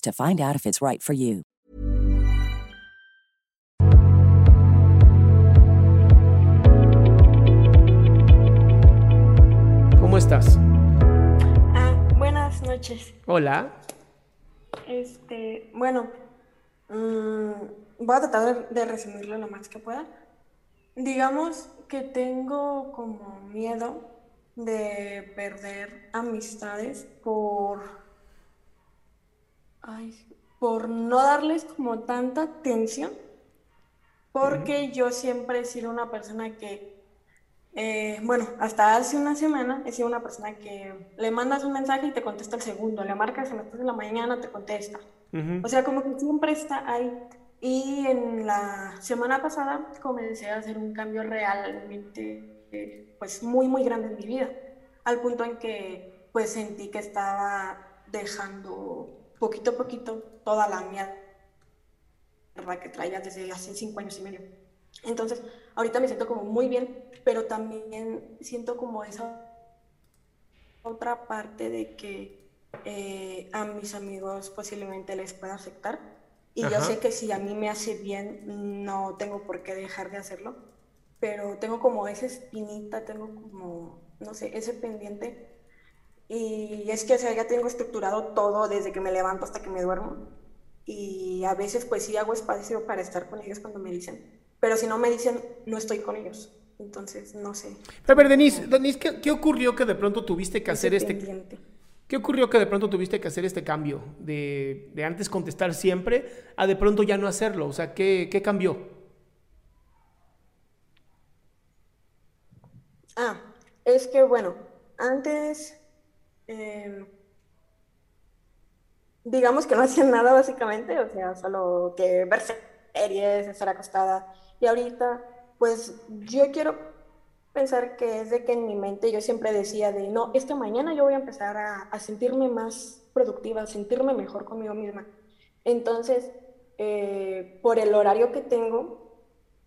to find out if it's right for you. ¿Cómo estás? Ah, buenas noches. Hola. Este, bueno, mm, voy a tratar de, de resumirlo lo más que pueda. Digamos que tengo como miedo de perder amistades por, ay, por no darles como tanta atención, porque yo siempre he sido una persona que eh, bueno, hasta hace una semana he sido una persona que le mandas un mensaje y te contesta el segundo, le marcas a las 3 de la mañana, te contesta. O sea, como que siempre está ahí. Y en la semana pasada comencé a hacer un cambio realmente, eh, pues muy, muy grande en mi vida, al punto en que pues sentí que estaba dejando poquito a poquito toda la mierda que traía desde hace cinco años y medio. Entonces, ahorita me siento como muy bien, pero también siento como esa otra parte de que eh, a mis amigos posiblemente les pueda afectar. Y yo Ajá. sé que si a mí me hace bien, no tengo por qué dejar de hacerlo. Pero tengo como esa espinita, tengo como, no sé, ese pendiente. Y es que, o sea, ya tengo estructurado todo desde que me levanto hasta que me duermo. Y a veces, pues sí hago espacio para estar con ellos cuando me dicen. Pero si no me dicen, no estoy con ellos. Entonces, no sé. Pero, a ver, Denise, Denise, ¿qué, qué ocurrió que de pronto tuviste que hacer este... pendiente. ¿Qué ocurrió que de pronto tuviste que hacer este cambio? De, de antes contestar siempre a de pronto ya no hacerlo. O sea, ¿qué, qué cambió? Ah, es que bueno, antes, em, digamos que no hacía nada básicamente, o sea, solo que ver series, estar acostada. Y ahorita, pues yo quiero pensar que es de que en mi mente yo siempre decía de, no, es que mañana yo voy a empezar a, sentirme más productiva, a sentirme mejor conmigo misma. Entonces, eh, por el horario que tengo,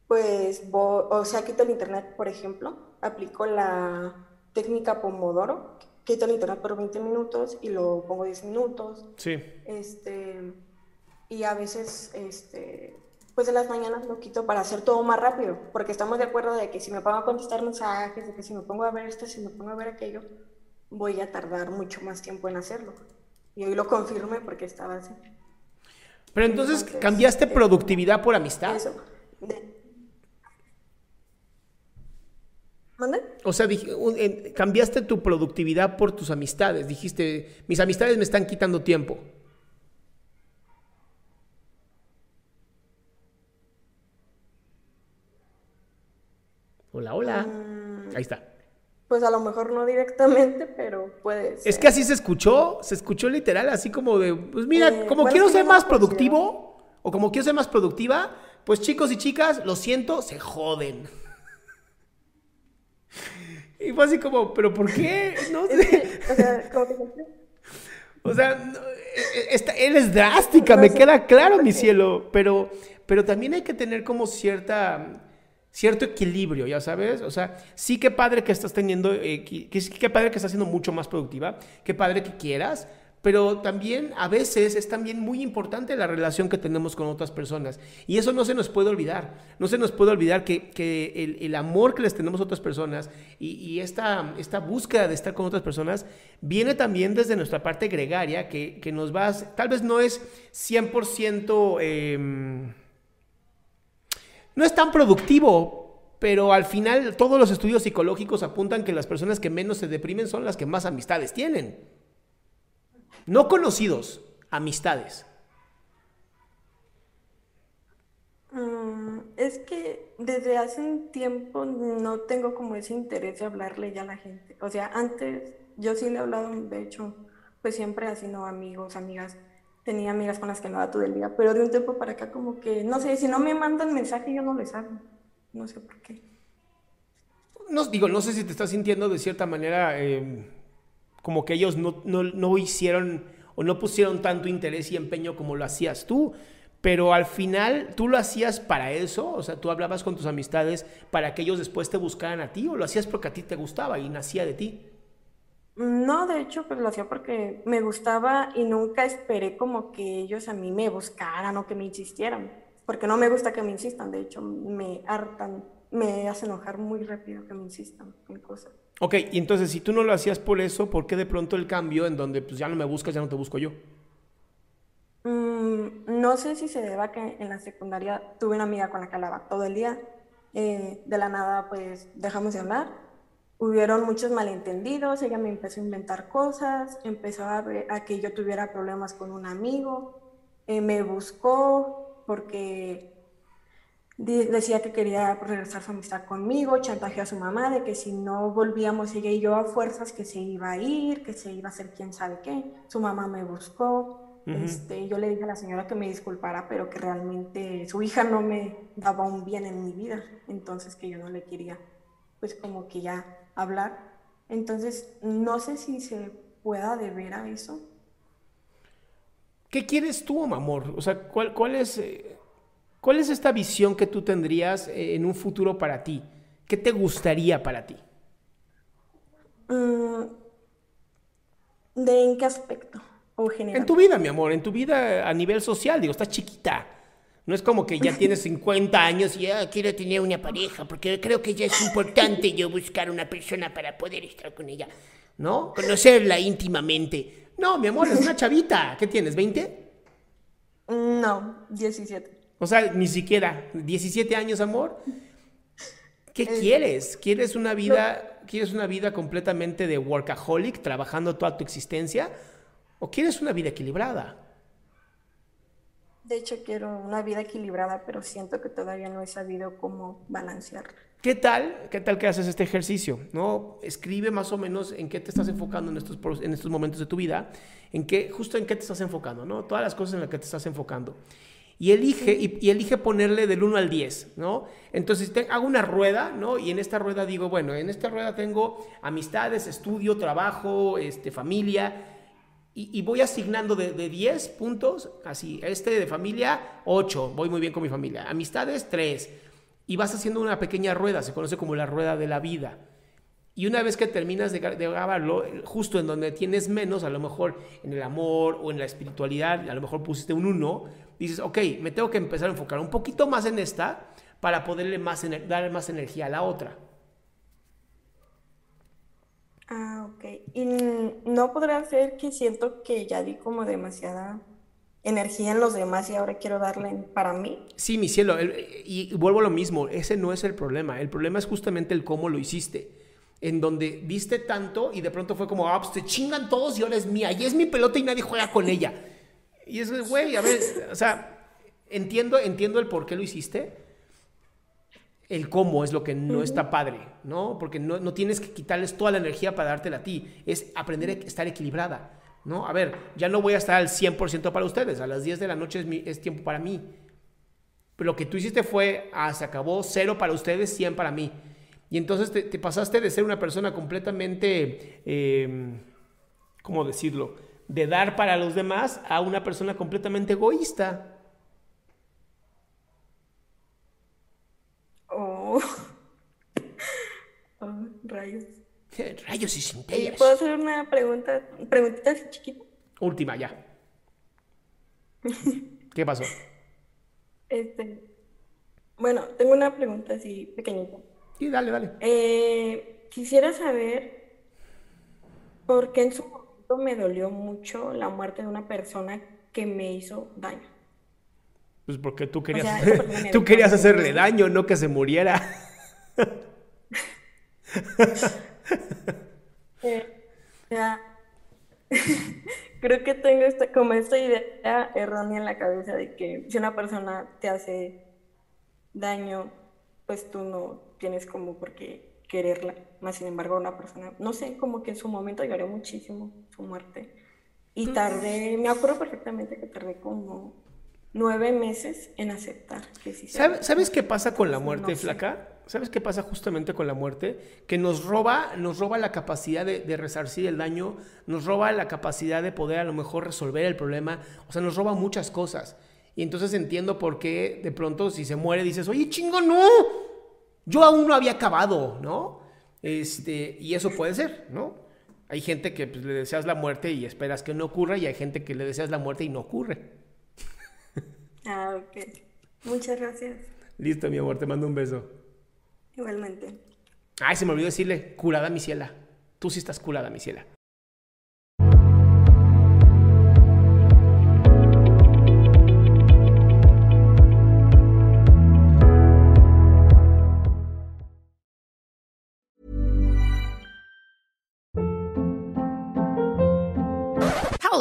pues, o sea, quito el internet, por ejemplo, aplico la técnica Pomodoro, quito el internet por 20 minutos y lo pongo 10 minutos, Sí. este, y a veces, este, pues en las mañanas lo quito para hacer todo más rápido, porque estamos de acuerdo de que si me pongo a contestar mensajes, de que si me pongo a ver esto, si me pongo a ver aquello, voy a tardar mucho más tiempo en hacerlo. Y hoy lo confirmé porque estaba así. Pero entonces, Entonces, ¿cambiaste eh, productividad por amistad? Eso. De- ¿Mande? O sea, dij- un- en- cambiaste tu productividad por tus amistades. Dijiste, mis amistades me están quitando tiempo. Hola, hola. Mm. Ahí está. Pues a lo mejor no directamente, pero puede ser. Es que así se escuchó, se escuchó literal, así como de, pues mira, Eh, como bueno, quiero ser más productivo, o como quiero ser más productiva, pues chicos y chicas, lo siento, se joden. Y fue así como, ¿pero por qué? No sé. o sea, como que O sea, no, eh, esta- él es drástica, No me queda claro, mi cielo, pero, pero también hay que tener como cierta, cierto equilibrio, ya sabes, o sea, sí que padre que estás teniendo, eh, que, que sí que padre que estás siendo mucho más productiva, que padre que quieras, pero también a veces es también muy importante la relación que tenemos con otras personas. Y eso no se nos puede olvidar. No se nos puede olvidar que, que el, el amor que les tenemos a otras personas y, y esta, esta búsqueda de estar con otras personas viene también desde nuestra parte gregaria, que, que nos va, a- tal vez no es 100%... em, no es tan productivo, pero al final todos los estudios psicológicos apuntan que las personas que menos se deprimen son las que más amistades tienen. No conocidos, amistades. Mm, es que desde hace un tiempo no tengo como ese interés de hablarle ya a la gente. O sea, antes yo sí le he hablado, de hecho, pues siempre así, ¿no? Amigos, amigas. Tenía amigas con las que hablaba todo el día, pero de un tiempo para acá como que, no sé, si no me mandan mensaje yo no les hablo. No sé por qué. No, digo, no sé si te estás sintiendo de cierta manera eh, como que ellos no, no, no hicieron o no pusieron tanto interés y empeño como lo hacías tú. Pero al final, ¿tú lo hacías para eso? O sea, ¿tú hablabas con tus amistades para que ellos después te buscaran a ti? ¿O lo hacías porque a ti te gustaba y nacía de ti? No, de hecho, pues lo hacía porque me gustaba y nunca esperé como que ellos a mí me buscaran o que me insistieran, porque no me gusta que me insistan, de hecho, me hartan, me hace enojar muy rápido que me insistan en cosas. Ok, y entonces si tú no lo hacías por eso, ¿por qué de pronto el cambio en donde pues ya no me buscas, ya no te busco yo? Mm, no sé si se deba a que en la secundaria tuve una amiga con la que hablaba todo el día, eh, de la nada pues dejamos de hablar, hubieron muchos malentendidos, ella me empezó a inventar cosas, empezó a, ver- a que yo tuviera problemas con un amigo, eh, me buscó porque decía que quería regresar su amistad conmigo, chantajeó a su mamá de que si no volvíamos ella y yo a fuerzas que se iba a ir, que se iba a hacer quién sabe qué, su mamá me buscó. Este, yo le dije a la señora que me disculpara, pero que realmente su hija no me daba un bien en mi vida, entonces que yo no le quería, pues como que ya hablar. Entonces, no sé si se pueda deber a eso. ¿Qué quieres tú, amor? O sea, ¿cuál, cuál es, eh, ¿cuál es esta visión que tú tendrías eh, en un futuro para ti? ¿Qué te gustaría para ti? Mm, ¿de en qué aspecto? O general. En tu vida, mi amor, en tu vida a nivel social, digo, estás chiquita. No es como que ya tienes 50 años y ya quiero tener una pareja, porque creo que ya es importante yo buscar una persona para poder estar con ella, ¿no? Conocerla íntimamente. No, mi amor, es una chavita. ¿Qué tienes, 20? No, 17. O sea, ni siquiera 17 años, amor. ¿Qué quieres? ¿Quieres una vida, quieres una vida completamente de workaholic, trabajando toda tu existencia? ¿O quieres una vida equilibrada? De hecho, quiero una vida equilibrada, pero siento que todavía no he sabido cómo balancearla. ¿Qué tal? ¿Qué tal que haces este ejercicio? ¿No? Escribe más o menos en qué te estás enfocando en estos, en estos momentos de tu vida, en qué, justo en qué te estás enfocando, ¿no? Todas las cosas en las que te estás enfocando. Y elige, y, y elige ponerle del 1 al 10, ¿no? Entonces te- hago una rueda, ¿no? Y en esta rueda digo, bueno, en esta rueda tengo amistades, estudio, trabajo, este, familia, y, y voy asignando de, de 10 puntos, así, este de familia, 8, voy muy bien con mi familia, amistades, 3, y vas haciendo una pequeña rueda, se conoce como la rueda de la vida. Y una vez que terminas de, de grabarlo, eh, justo en donde tienes menos, a lo mejor en el amor o en la espiritualidad, a lo mejor pusiste un 1, dices, ok, me tengo que empezar a enfocar un poquito más en esta para poderle más darle más energía a la otra. Ah, ok. Y no podrá ser que siento que ya di como demasiada energía en los demás y ahora quiero darle para mí. Sí, mi cielo, el- y, y vuelvo a lo mismo, ese no es el problema, el problema es justamente el cómo lo hiciste, en donde diste tanto y de pronto fue como, ah, pues te chingan todos y ahora es mía, y es mi pelota y nadie juega con ella. Y es, güey, a ver, o sea, entiendo, entiendo el por qué lo hiciste, El cómo es lo que no está padre, ¿no? Porque no, no tienes que quitarles toda la energía para dártela a ti. Es aprender a estar equilibrada, ¿no? A ver, ya no voy a estar al 100% para ustedes. A las 10 de la noche es, mi- es tiempo para mí. Pero lo que tú hiciste fue, ah, se acabó, cero para ustedes, 100 para mí. Y entonces te, te pasaste de ser una persona completamente, eh, ¿cómo decirlo? De dar para los demás a una persona completamente egoísta. Oh. Oh, rayos. Rayos y ¿Y centellas. puedo hacer una pregunta, preguntita así chiquita? Última, ya. ¿Qué pasó? Este, bueno, tengo una pregunta así pequeñita. Sí, dale, dale. Eh, quisiera saber por qué en su momento me dolió mucho la muerte de una persona que me hizo daño. Pues porque tú querías, sea, tú hacerle daño, no que se muriera. Eh, o sea, creo que tengo esta, como esta idea errónea en la cabeza de que si una persona te hace daño, pues tú no tienes como por qué quererla. Más sin embargo, una persona, no sé, como que en su momento lloré muchísimo su muerte. Y tardé, me acuerdo perfectamente que tardé como nueve meses en aceptar que sí se ¿Sabe- había ¿Sabes qué pasa con la muerte, no sé. flaca? ¿Sabes qué pasa justamente con la muerte? Que nos roba, nos roba la capacidad de, de resarcir el daño, nos roba la capacidad de poder a lo mejor resolver el problema, o sea, nos roba muchas cosas. Y entonces entiendo por qué de pronto si se muere dices, oye, chingo, no, yo aún no había acabado, ¿no? Este, y eso puede ser, ¿no? Hay gente que pues, le deseas la muerte y esperas que no ocurra, y hay gente que le deseas la muerte y no ocurre. Ah, ok. Muchas gracias. Listo, mi amor, te mando un beso. Igualmente. Ay, se me olvidó decirle, curada mi ciela. Tú sí estás curada, mi ciela.